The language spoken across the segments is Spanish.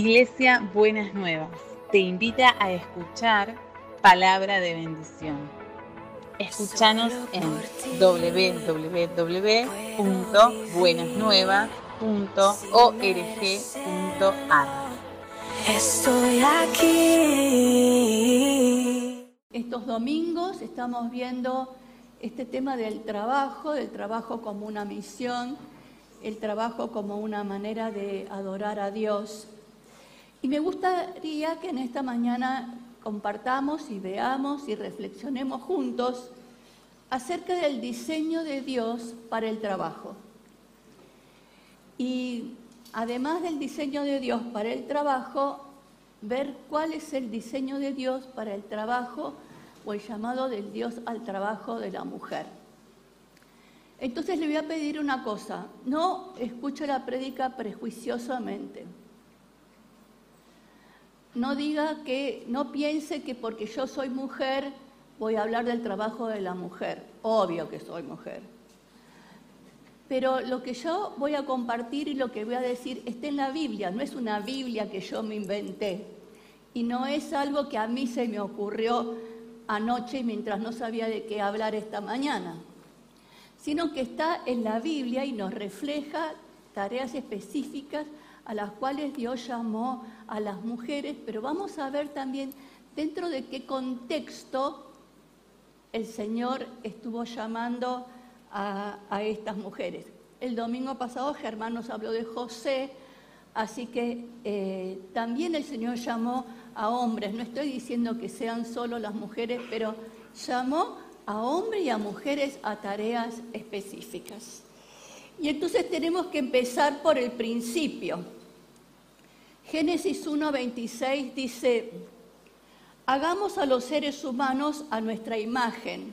Iglesia Buenas Nuevas te invita a escuchar palabra de bendición. Escúchanos en www.buenasnuevas.org.ar. Estoy aquí. Estos domingos estamos viendo este tema del trabajo, del trabajo como una misión, el trabajo como una manera de adorar a Dios. Y me gustaría que en esta mañana compartamos y veamos y reflexionemos juntos acerca del diseño de Dios para el trabajo. Y además del diseño de Dios para el trabajo, ver cuál es el diseño de Dios para el trabajo o el llamado del Dios al trabajo de la mujer. Entonces le voy a pedir una cosa, no escuche la prédica prejuiciosamente. No diga que, no piense que porque yo soy mujer voy a hablar del trabajo de la mujer. Obvio que soy mujer. Pero lo que yo voy a compartir y lo que voy a decir está en la Biblia, no es una Biblia que yo me inventé. Y no es algo que a mí se me ocurrió anoche mientras no sabía de qué hablar esta mañana, sino que está en la Biblia y nos refleja tareas específicas a las cuales Dios llamó a las mujeres, pero vamos a ver también dentro de qué contexto el Señor estuvo llamando a, estas mujeres. El domingo pasado Germán nos habló de José, así que eh, también el Señor llamó a hombres, no estoy diciendo que sean solo las mujeres, pero llamó a hombres y a mujeres a tareas específicas. Y entonces tenemos que empezar por el principio. Génesis 1.26 dice, hagamos a los seres humanos a nuestra imagen,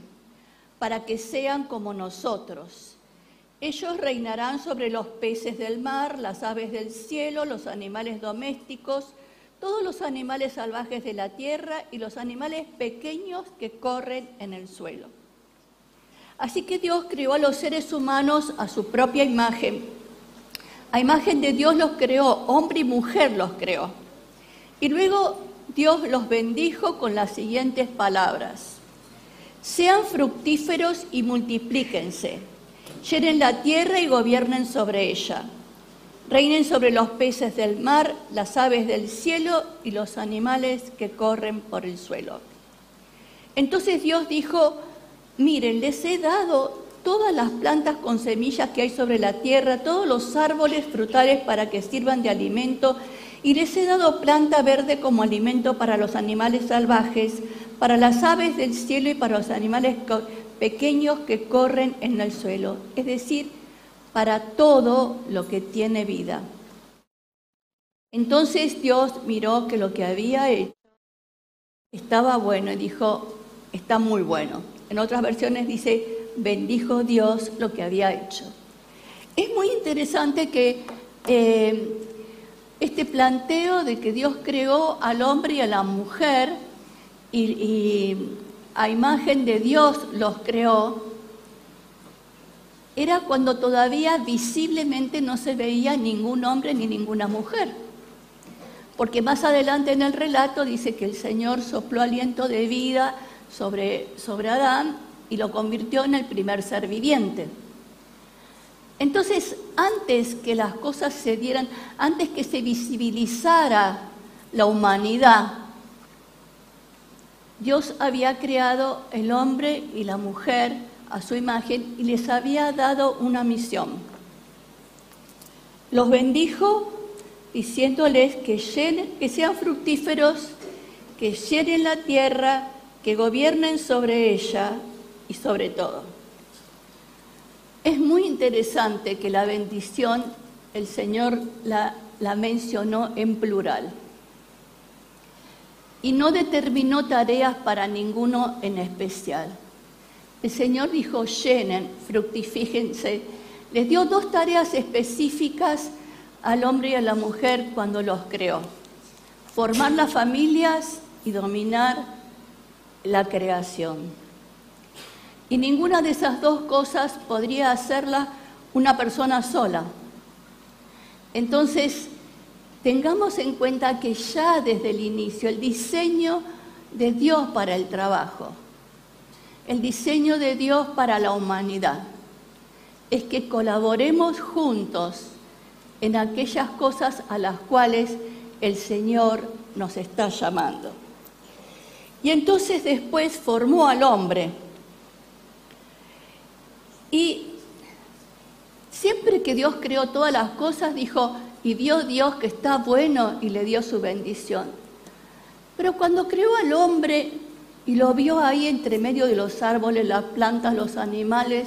para que sean como nosotros. Ellos reinarán sobre los peces del mar, las aves del cielo, los animales domésticos, todos los animales salvajes de la tierra y los animales pequeños que corren en el suelo. Así que Dios creó a los seres humanos a su propia imagen. A imagen de Dios los creó, hombre y mujer los creó. Y luego Dios los bendijo con las siguientes palabras. Sean fructíferos y multiplíquense. Llenen la tierra y gobiernen sobre ella Reinen sobre los peces del mar, las aves del cielo y los animales que corren por el suelo. Entonces Dios dijo, miren, les he dado todas las plantas con semillas que hay sobre la tierra, todos los árboles frutales para que sirvan de alimento, y les he dado planta verde como alimento para los animales salvajes, para las aves del cielo y para los animales pequeños que corren en el suelo. Es decir, para todo lo que tiene vida. Entonces Dios miró que lo que había hecho estaba bueno y dijo, está muy bueno. En otras versiones dice, bendijo Dios lo que había hecho. Es muy interesante que eh, este planteo de que Dios creó al hombre y a la mujer y a imagen de Dios los creó, era cuando todavía visiblemente no se veía ningún hombre ni ninguna mujer. Porque más adelante en el relato dice que el Señor sopló aliento de vida sobre, sobre Adán y lo convirtió en el primer ser viviente. Entonces, antes que las cosas se dieran, antes que se visibilizara la humanidad, Dios había creado el hombre y la mujer a su imagen y les había dado una misión. Los bendijo diciéndoles que, que sean fructíferos, que llenen la tierra, que gobiernen sobre ella y sobre todo. Es muy interesante que la bendición el Señor la, la mencionó en plural y no determinó tareas para ninguno en especial. El Señor dijo, llenen, fructifíquense. Les dio dos tareas específicas al hombre y a la mujer cuando los creó. Formar las familias y dominar la creación. Y ninguna de esas dos cosas podría hacerla una persona sola. Entonces, tengamos en cuenta que ya desde el inicio el diseño de Dios para el trabajo, el diseño de Dios para la humanidad, es que colaboremos juntos en aquellas cosas a las cuales el Señor nos está llamando. Y entonces después formó al hombre. Y siempre que Dios creó todas las cosas, dijo, y vio Dios que está bueno y le dio su bendición. Pero cuando creó al hombre y lo vio ahí entre medio de los árboles, las plantas, los animales,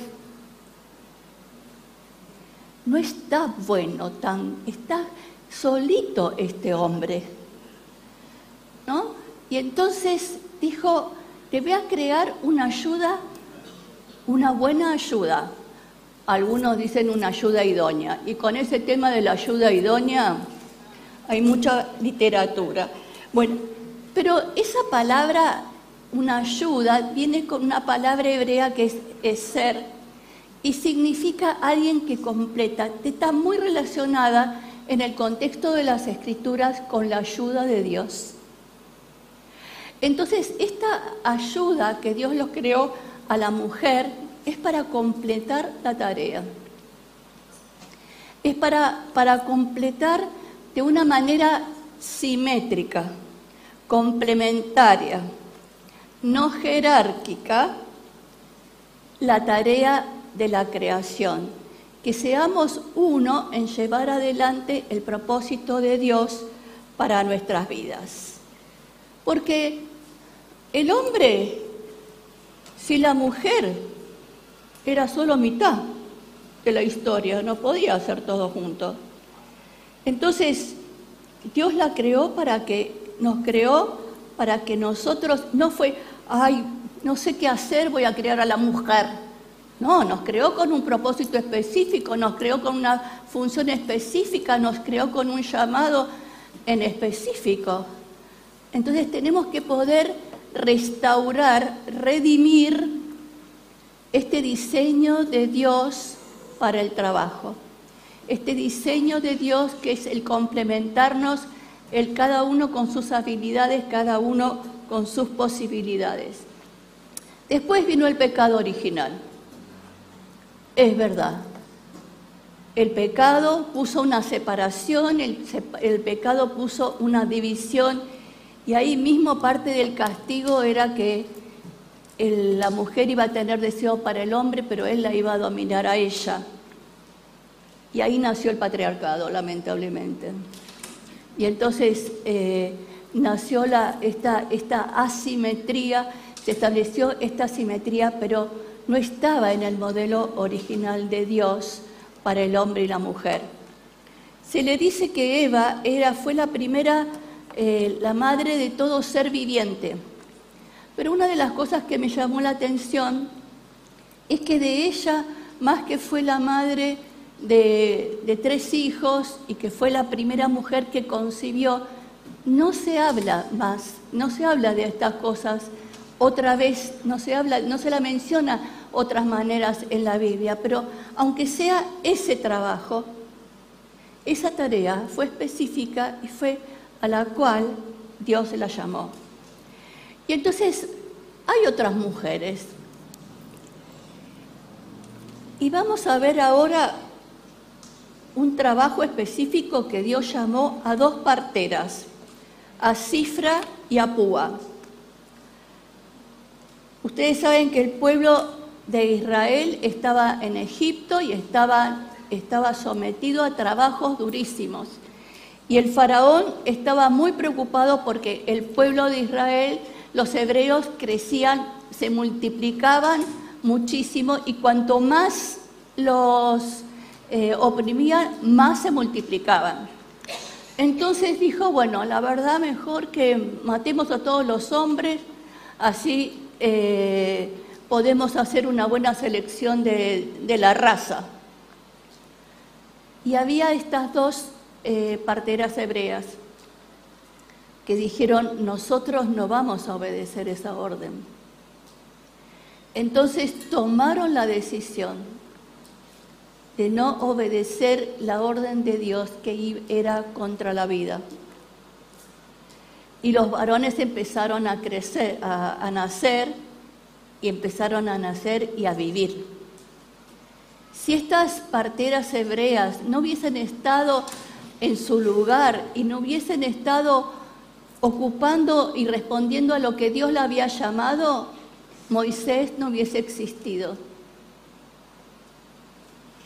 no está bueno tan, está solito este hombre. Y entonces dijo, te voy a crear una ayuda, una buena ayuda. Algunos dicen una ayuda idónea. Y con ese tema de la ayuda idónea hay mucha literatura. Bueno, pero esa palabra, una ayuda, viene con una palabra hebrea que es, ser y significa alguien que completa. Está muy relacionada en el contexto de las escrituras con la ayuda de Dios. Entonces, esta ayuda que Dios los creó a la mujer es para completar la tarea. Es para, para completar de una manera simétrica, complementaria, no jerárquica, la tarea de la creación. Que seamos uno en llevar adelante el propósito de Dios para nuestras vidas. Porque el hombre, si la mujer era solo mitad de la historia, no podía hacer todo junto. Entonces, Dios la creó para que nos creó para que nosotros no fue, ay, no sé qué hacer, voy a crear a la mujer. No, nos creó con un propósito específico, nos creó con una función específica, nos creó con un llamado en específico. Entonces tenemos que poder restaurar, redimir este diseño de Dios para el trabajo, este diseño de Dios que es el complementarnos, el cada uno con sus habilidades, cada uno con sus posibilidades. Después vino el pecado original. Es verdad. El pecado puso una separación, el, el pecado puso una división y ahí mismo parte del castigo era que la mujer iba a tener deseo para el hombre, pero él la iba a dominar a ella. Y ahí nació el patriarcado, lamentablemente. Y entonces eh, nació la, esta, esta asimetría, se estableció esta asimetría, pero no estaba en el modelo original de Dios para el hombre y la mujer. Se le dice que Eva era, fue la primera, eh, la madre de todo ser viviente. Pero una de las cosas que me llamó la atención es que de ella, más que fue la madre de, tres hijos y que fue la primera mujer que concibió, no se habla más, no se habla de estas cosas otra vez, no se habla, no se la menciona otras maneras en la Biblia, pero aunque sea ese trabajo, esa tarea fue específica y fue a la cual Dios la llamó. Y entonces hay otras mujeres. Y vamos a ver ahora un trabajo específico que Dios llamó a dos parteras, a Cifra y a Púa. Ustedes saben que el pueblo de Israel estaba en Egipto y estaba, estaba sometido a trabajos durísimos. Y el faraón estaba muy preocupado porque el pueblo de Israel los hebreos crecían, se multiplicaban muchísimo y cuanto más los eh, oprimían, más se multiplicaban. Entonces dijo, bueno, la verdad mejor que matemos a todos los hombres, así eh, podemos hacer una buena selección de, la raza. Y había estas dos eh, parteras hebreas que dijeron, nosotros no vamos a obedecer esa orden. Entonces tomaron la decisión de no obedecer la orden de Dios que era contra la vida. Y los varones empezaron a crecer, a, a nacer, y empezaron a nacer y a vivir. Si estas parteras hebreas no hubiesen estado en su lugar y no hubiesen estado ocupando y respondiendo a lo que Dios le había llamado, Moisés no hubiese existido.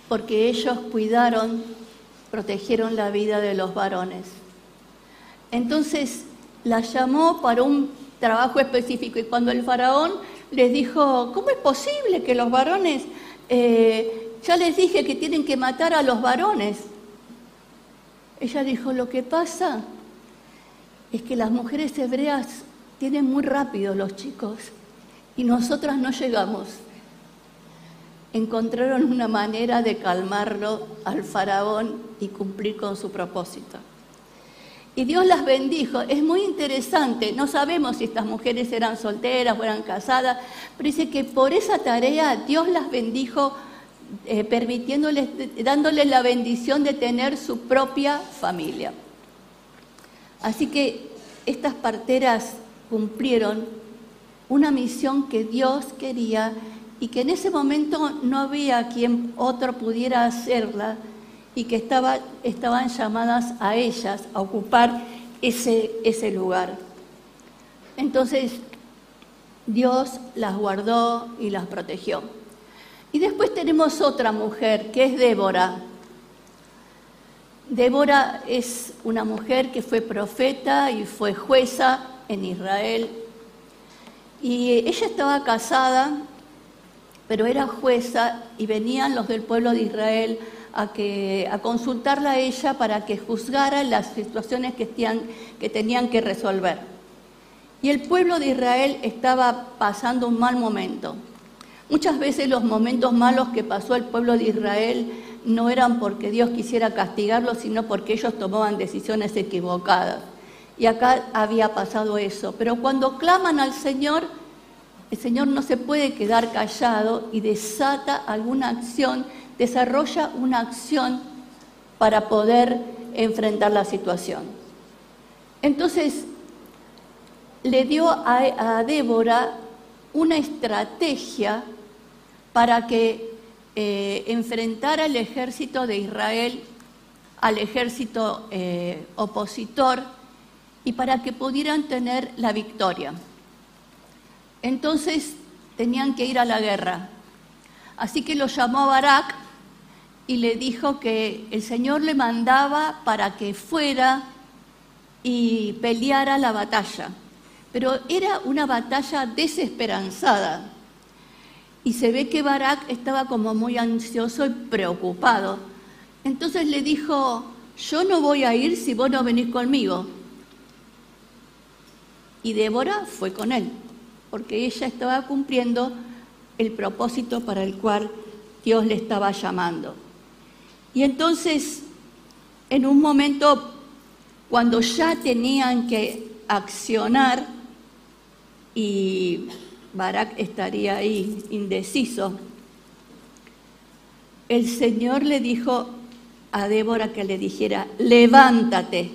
Porque ellos cuidaron, protegieron la vida de los varones. Entonces la llamó para un trabajo específico y cuando el faraón les dijo, ¿cómo es posible que los varones, eh, ya les dije que tienen que matar a los varones? Ella dijo, lo que pasa es que las mujeres hebreas tienen muy rápido los chicos y nosotras no llegamos. Encontraron una manera de calmarlo al faraón y cumplir con su propósito. Y Dios las bendijo. Es muy interesante, no sabemos si estas mujeres eran solteras o eran casadas, pero dice que por esa tarea Dios las bendijo eh, permitiéndoles, dándoles la bendición de tener su propia familia. Así que estas parteras cumplieron una misión que Dios quería y que en ese momento no había quien otro pudiera hacerla y que estaba, estaban llamadas a ellas a ocupar ese, ese lugar. Entonces Dios las guardó y las protegió. Y después tenemos otra mujer que es Débora. Débora es una mujer que fue profeta y fue jueza en Israel. Y ella estaba casada, pero era jueza y venían los del pueblo de Israel a, que, a consultarla a ella para que juzgara las situaciones que, que tenían que resolver. Y el pueblo de Israel estaba pasando un mal momento. Muchas veces los momentos malos que pasó el pueblo de Israel no eran porque Dios quisiera castigarlos, sino porque ellos tomaban decisiones equivocadas. Y acá había pasado eso. Pero cuando claman al Señor, el Señor no se puede quedar callado y desata alguna acción, desarrolla una acción para poder enfrentar la situación. Entonces, le dio a, Débora una estrategia para que eh, enfrentara el ejército de Israel al ejército eh, opositor y para que pudieran tener la victoria. Entonces tenían que ir a la guerra. Así que lo llamó Barak y le dijo que el Señor le mandaba para que fuera y peleara la batalla. Pero era una batalla desesperanzada. Y se ve que Barak estaba como muy ansioso y preocupado. Entonces le dijo, yo no voy a ir si vos no venís conmigo. Y Débora fue con él, porque ella estaba cumpliendo el propósito para el cual Dios le estaba llamando. Y entonces, en un momento, cuando ya tenían que accionar, y Barak estaría ahí indeciso. El Señor le dijo a Débora que le dijera, levántate,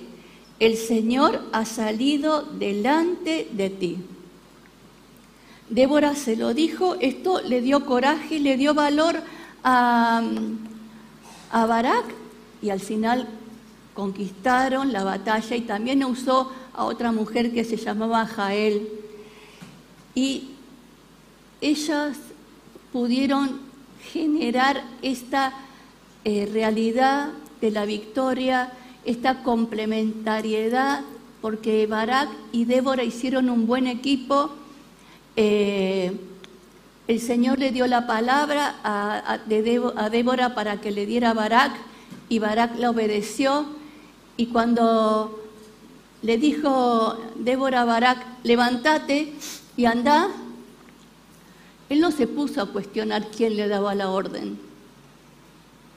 el Señor ha salido delante de ti. Débora se lo dijo, esto le dio coraje, le dio valor a, a Barak y al final conquistaron la batalla y también usó a otra mujer que se llamaba Jael y ellas pudieron generar esta eh, realidad de la victoria, esta complementariedad, porque Barak y Débora hicieron un buen equipo. Eh, el Señor le dio la palabra a, a Débora para que le diera a Barak y Barak la obedeció. Y cuando le dijo Débora a Barak, levántate, y anda, él no se puso a cuestionar quién le daba la orden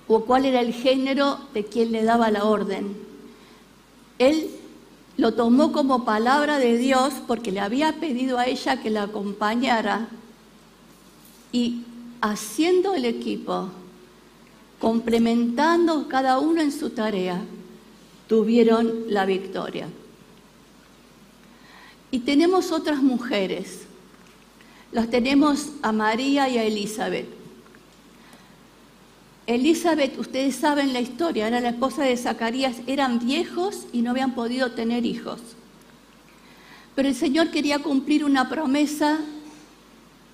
o cuál era el género de quien le daba la orden. Él lo tomó como palabra de Dios porque le había pedido a ella que la acompañara y haciendo el equipo, complementando cada uno en su tarea, tuvieron la victoria. Y tenemos otras mujeres. Las tenemos a María y a Elizabeth. Elizabeth, ustedes saben la historia, era la esposa de Zacarías, eran viejos y no habían podido tener hijos. Pero el Señor quería cumplir una promesa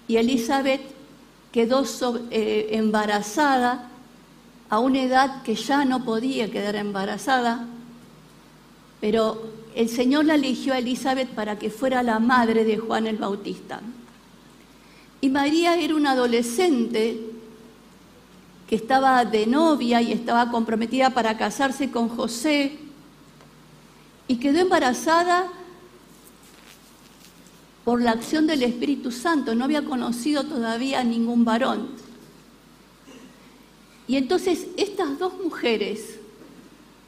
y Elizabeth quedó eh, embarazada a una edad que ya no podía quedar embarazada, pero el Señor la eligió a Elizabeth para que fuera la madre de Juan el Bautista. Y María era una adolescente que estaba de novia y estaba comprometida para casarse con José y quedó embarazada por la acción del Espíritu Santo, no había conocido todavía a ningún varón. Y entonces estas dos mujeres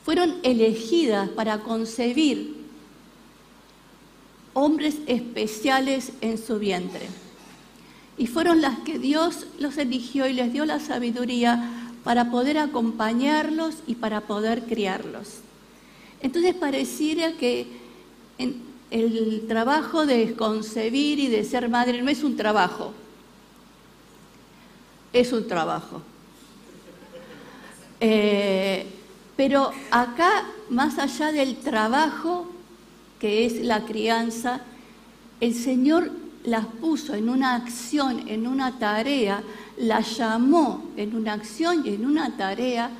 fueron elegidas para concebir hombres especiales en su vientre. Y fueron las que Dios los eligió y les dio la sabiduría para poder acompañarlos y para poder criarlos. Entonces pareciera que el trabajo de concebir y de ser madre no es un trabajo, es un trabajo. Eh, pero acá, más allá del trabajo que es la crianza, el Señor las puso en una acción, en una tarea, la llamó en una acción y en una tarea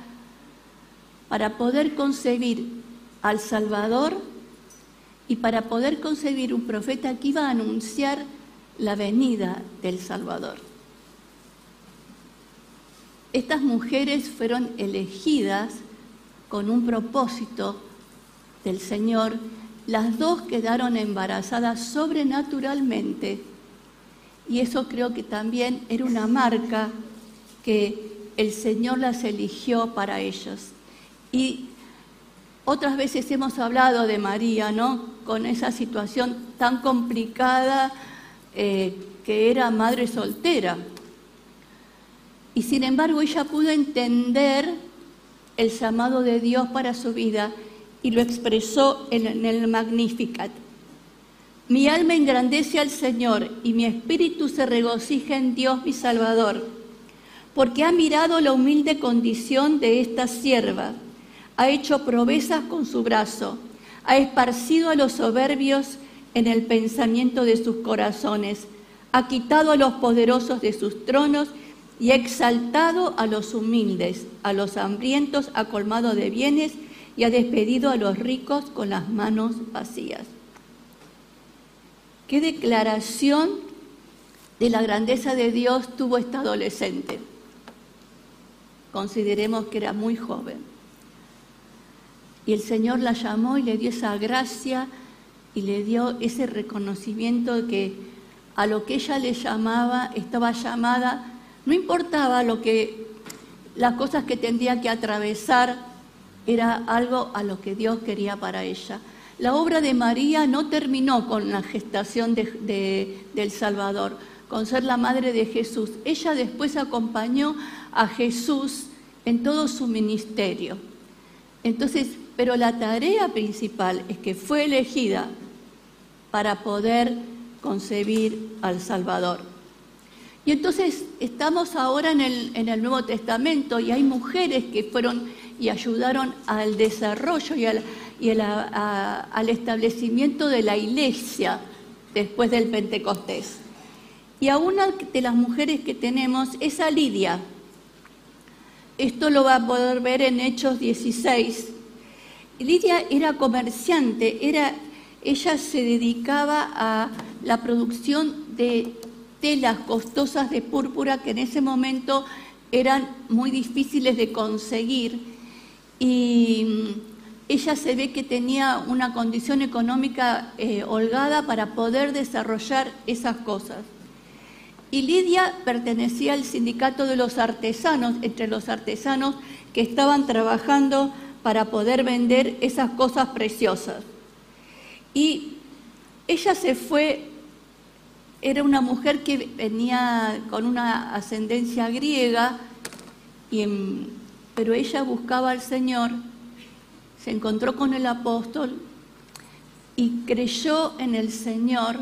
para poder concebir al Salvador y para poder concebir un profeta que iba a anunciar la venida del Salvador. Estas mujeres fueron elegidas con un propósito del Señor. Las dos quedaron embarazadas sobrenaturalmente y eso creo que también era una marca que el Señor las eligió para ellos. Y otras veces hemos hablado de María, ¿no? Con esa situación tan complicada eh, que era madre soltera. Y sin embargo ella pudo entender el llamado de Dios para su vida y lo expresó en, el Magnificat. Mi alma engrandece al Señor y mi espíritu se regocija en Dios mi Salvador, porque ha mirado la humilde condición de esta sierva ha hecho proezas con su brazo, ha esparcido a los soberbios en el pensamiento de sus corazones, ha quitado a los poderosos de sus tronos y exaltado a los humildes, a los hambrientos ha colmado de bienes y ha despedido a los ricos con las manos vacías. ¿Qué declaración de la grandeza de Dios tuvo esta adolescente? Consideremos que era muy joven. Y el Señor la llamó y le dio esa gracia y le dio ese reconocimiento de que a lo que ella le llamaba, estaba llamada, no importaba lo que, las cosas que tendría que atravesar, era algo a lo que Dios quería para ella. La obra de María no terminó con la gestación del Salvador, con ser la madre de Jesús. Ella después acompañó a Jesús en todo su ministerio. Entonces, pero la tarea principal es que fue elegida para poder concebir al Salvador. Y entonces estamos ahora en el, Nuevo Testamento y hay mujeres que fueron y ayudaron al desarrollo y, al, establecimiento de la iglesia después del Pentecostés. Y a una de las mujeres que tenemos es a Lidia. Esto lo va a poder ver en Hechos 16, Lidia era comerciante, era, ella se dedicaba a la producción de telas costosas de púrpura que en ese momento eran muy difíciles de conseguir y mm, ella se ve que tenía una condición económica eh, holgada para poder desarrollar esas cosas. Y Lidia pertenecía al sindicato de los artesanos, entre los artesanos que estaban trabajando para poder vender esas cosas preciosas. Y ella se fue, era una mujer que venía con una ascendencia griega pero ella buscaba al Señor, se encontró con el apóstol y creyó en el Señor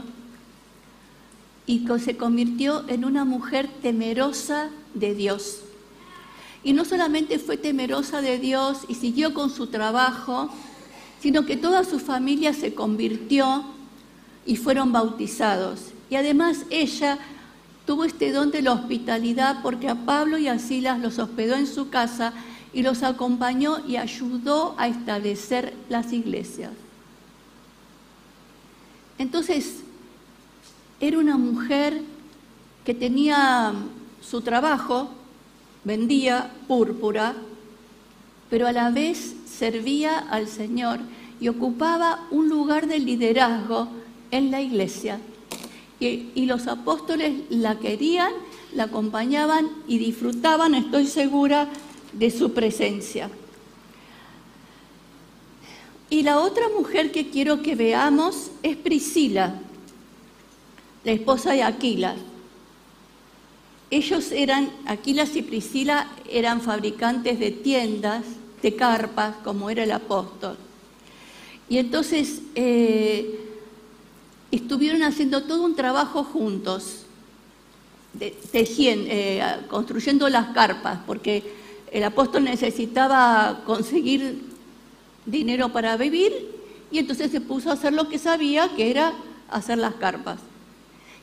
y se convirtió en una mujer temerosa de Dios. Y no solamente fue temerosa de Dios y siguió con su trabajo, sino que toda su familia se convirtió y fueron bautizados. Y además ella tuvo este don de la hospitalidad porque a Pablo y a Silas los hospedó en su casa y los acompañó y ayudó a establecer las iglesias. Entonces, era una mujer que tenía su trabajo, vendía púrpura, pero a la vez servía al Señor y ocupaba un lugar de liderazgo en la iglesia. Y, los apóstoles la querían, la acompañaban y disfrutaban, estoy segura, de su presencia. Y la otra mujer que quiero que veamos es Priscila, la esposa de Aquila. Ellos eran, Aquilas y Priscila eran fabricantes de tiendas, de carpas, como era el apóstol. Y entonces eh, estuvieron haciendo todo un trabajo juntos, eh, construyendo las carpas, porque el apóstol necesitaba conseguir dinero para vivir y entonces se puso a hacer lo que sabía, que era hacer las carpas.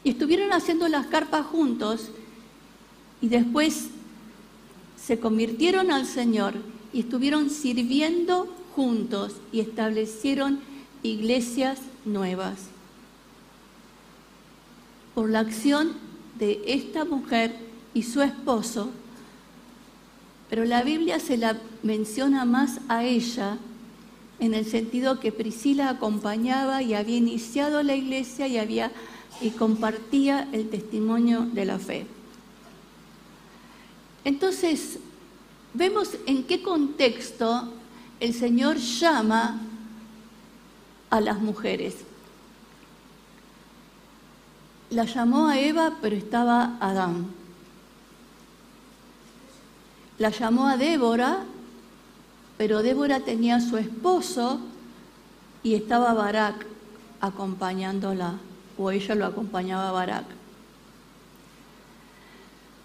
Y estuvieron haciendo las carpas juntos y después se convirtieron al Señor y estuvieron sirviendo juntos y establecieron iglesias nuevas por la acción de esta mujer y su esposo, pero la Biblia se la menciona más a ella en el sentido que Priscila acompañaba y había iniciado la iglesia y había y compartía el testimonio de la fe. Entonces, vemos en qué contexto el Señor llama a las mujeres. La llamó a Eva, pero estaba Adán. La llamó a Débora, pero Débora tenía a su esposo y estaba Barak acompañándola, o ella lo acompañaba Barak.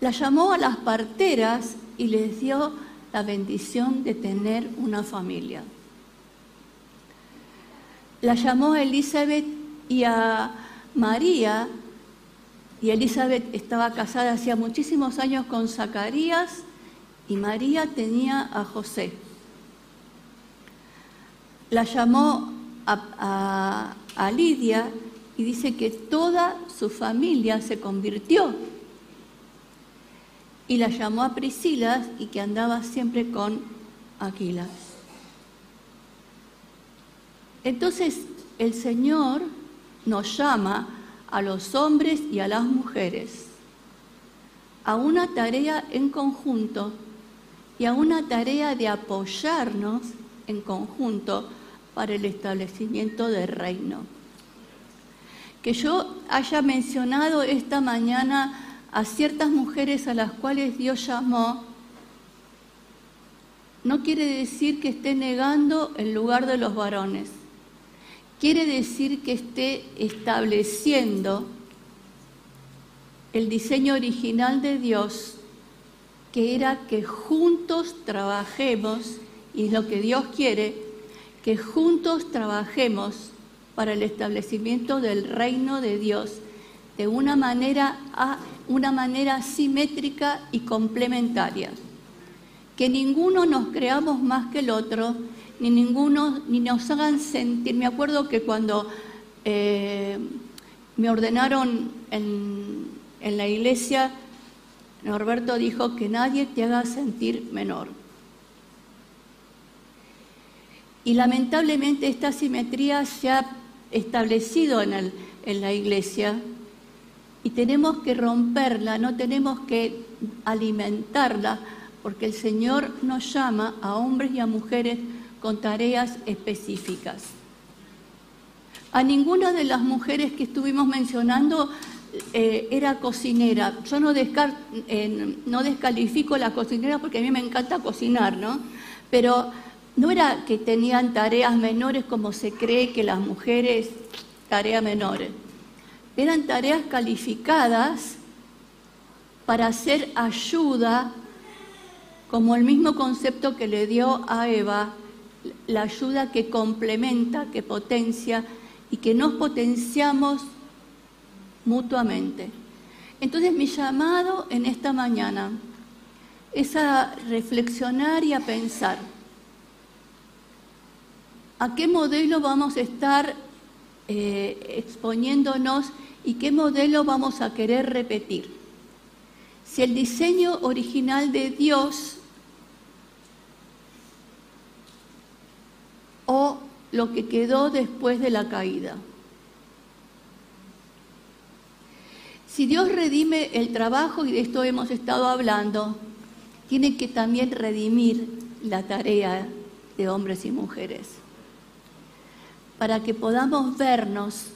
La llamó a las parteras y les dio la bendición de tener una familia. La llamó a Elizabeth y a María y Elizabeth estaba casada hacía muchísimos años con Zacarías y María tenía a José. La llamó a, Lidia y dice que toda su familia se convirtió. Y la llamó a Priscila y que andaba siempre con Aquilas. Entonces el Señor nos llama a los hombres y a las mujeres a una tarea en conjunto y a una tarea de apoyarnos en conjunto para el establecimiento del reino. Que yo haya mencionado esta mañana a ciertas mujeres a las cuales Dios llamó, no quiere decir que esté negando el lugar de los varones quiere decir que esté estableciendo el diseño original de Dios, que era que juntos trabajemos, y es lo que Dios quiere, que juntos trabajemos para el establecimiento del reino de Dios de una manera, a, una manera simétrica y complementaria. Que ninguno nos creamos más que el otro, ni ninguno, ni nos hagan sentir. Me acuerdo que cuando eh, me ordenaron en, en la iglesia, Norberto dijo que nadie te haga sentir menor. Y lamentablemente esta simetría se ha establecido en, el, en, la iglesia y tenemos que romperla, no tenemos que alimentarla, porque el Señor nos llama a hombres y a mujeres con tareas específicas. A ninguna de las mujeres que estuvimos mencionando eh, era cocinera. Yo no, no descalifico la cocinera porque a mí me encanta cocinar, ¿no? Pero no era que tenían tareas menores como se cree que las mujeres, tareas menores. Eran tareas calificadas para hacer ayuda, como el mismo concepto que le dio a Eva, la ayuda que complementa, que potencia y que nos potenciamos mutuamente. Entonces mi llamado en esta mañana es a reflexionar y a pensar a qué modelo vamos a estar eh, exponiéndonos y qué modelo vamos a querer repetir. Si el diseño original de Dios o lo que quedó después de la caída. Si Dios redime el trabajo, y de esto hemos estado hablando, tiene que también redimir la tarea de hombres y mujeres para que podamos vernos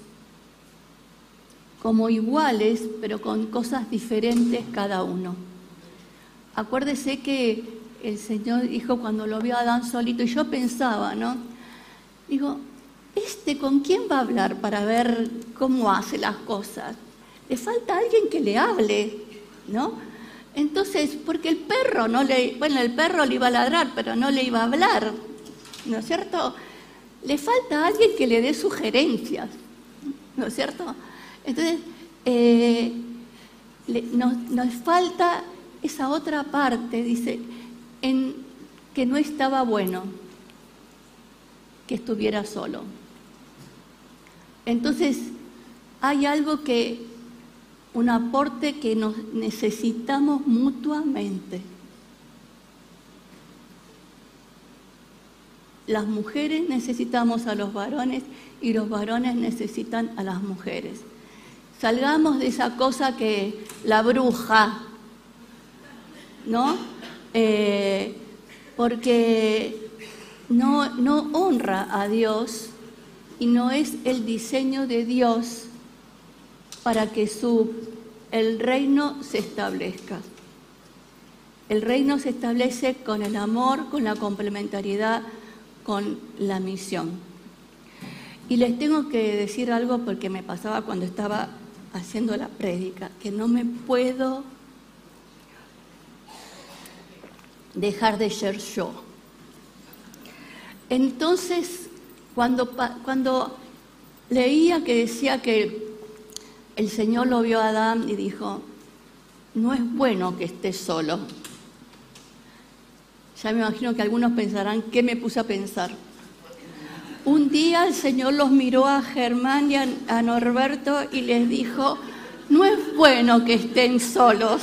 como iguales, pero con cosas diferentes cada uno. Acuérdese que el Señor dijo cuando lo vio a Adán solito, y yo pensaba, ¿no? Digo, ¿este con quién va a hablar para ver cómo hace las cosas? Le falta alguien que le hable, ¿no? Entonces, porque el perro no le, bueno, el perro le iba a ladrar, pero no le iba a hablar, ¿no es cierto? le falta alguien que le dé sugerencias, ¿no es cierto? Entonces, eh, nos, falta esa otra parte, dice, en que no estaba bueno que estuviera solo. Entonces, hay algo que, un aporte que nos necesitamos mutuamente. las mujeres necesitamos a los varones y los varones necesitan a las mujeres. Salgamos de esa cosa que la bruja, ¿no? Eh, porque no, honra a Dios y no es el diseño de Dios para que su, el reino se establezca. El reino se establece con el amor, con la complementariedad, con la misión. Y les tengo que decir algo porque me pasaba cuando estaba haciendo la prédica, que no me puedo dejar de ser yo. Entonces, cuando, cuando leía que decía que el Señor lo vio a Adán y dijo, no es bueno que estés solo, ya me imagino que algunos pensarán, ¿qué me puse a pensar? Un día el Señor los miró a Germán y a, Norberto y les dijo, no es bueno que estén solos.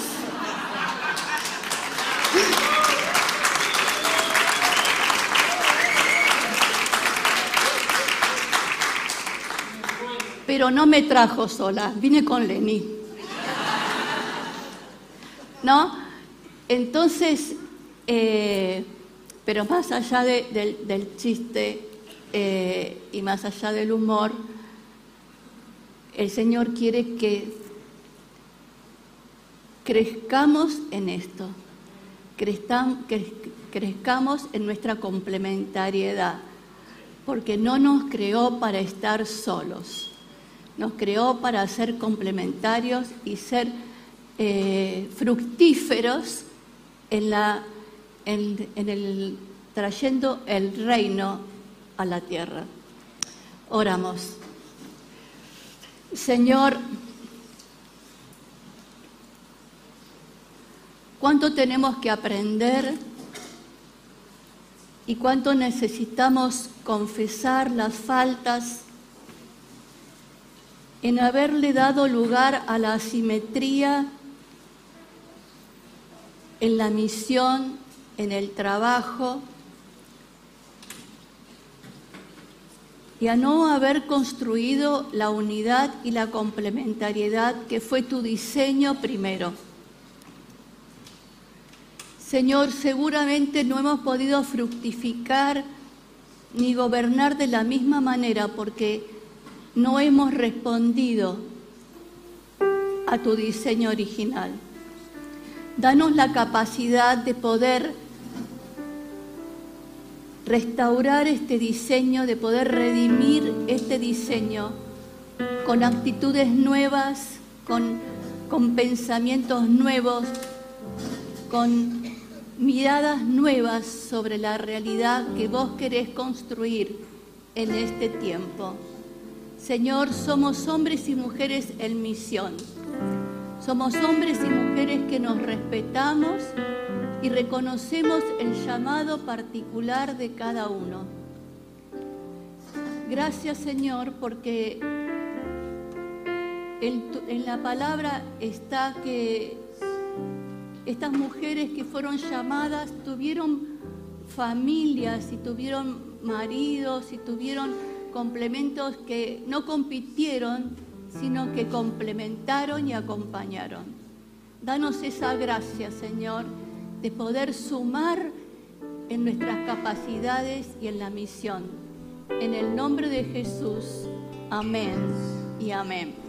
Pero no me trajo sola, vine con Leni. ¿No? Entonces, eh, pero más allá del, chiste eh, y más allá del humor, el Señor quiere que crezcamos en esto, crezcamos en nuestra complementariedad, porque no nos creó para estar solos, nos creó para ser complementarios y ser eh, fructíferos en la en, el, trayendo el reino a la tierra. Oramos. Señor, cuánto tenemos que aprender y cuánto necesitamos confesar las faltas en haberle dado lugar a la asimetría en la misión en el trabajo y a no haber construido la unidad y la complementariedad que fue tu diseño primero. Señor, seguramente no hemos podido fructificar ni gobernar de la misma manera porque no hemos respondido a tu diseño original. Danos la capacidad de poder restaurar este diseño, de poder redimir este diseño con actitudes nuevas, con, con pensamientos nuevos, con miradas nuevas sobre la realidad que vos querés construir en este tiempo. Señor, somos hombres y mujeres en misión. Somos hombres y mujeres que nos respetamos y reconocemos el llamado particular de cada uno. Gracias Señor porque en, la palabra está que estas mujeres que fueron llamadas tuvieron familias y tuvieron maridos y tuvieron complementos que no compitieron, sino que complementaron y acompañaron. Danos esa gracia, Señor de poder sumar en nuestras capacidades y en la misión. En el nombre de Jesús, amén y amén.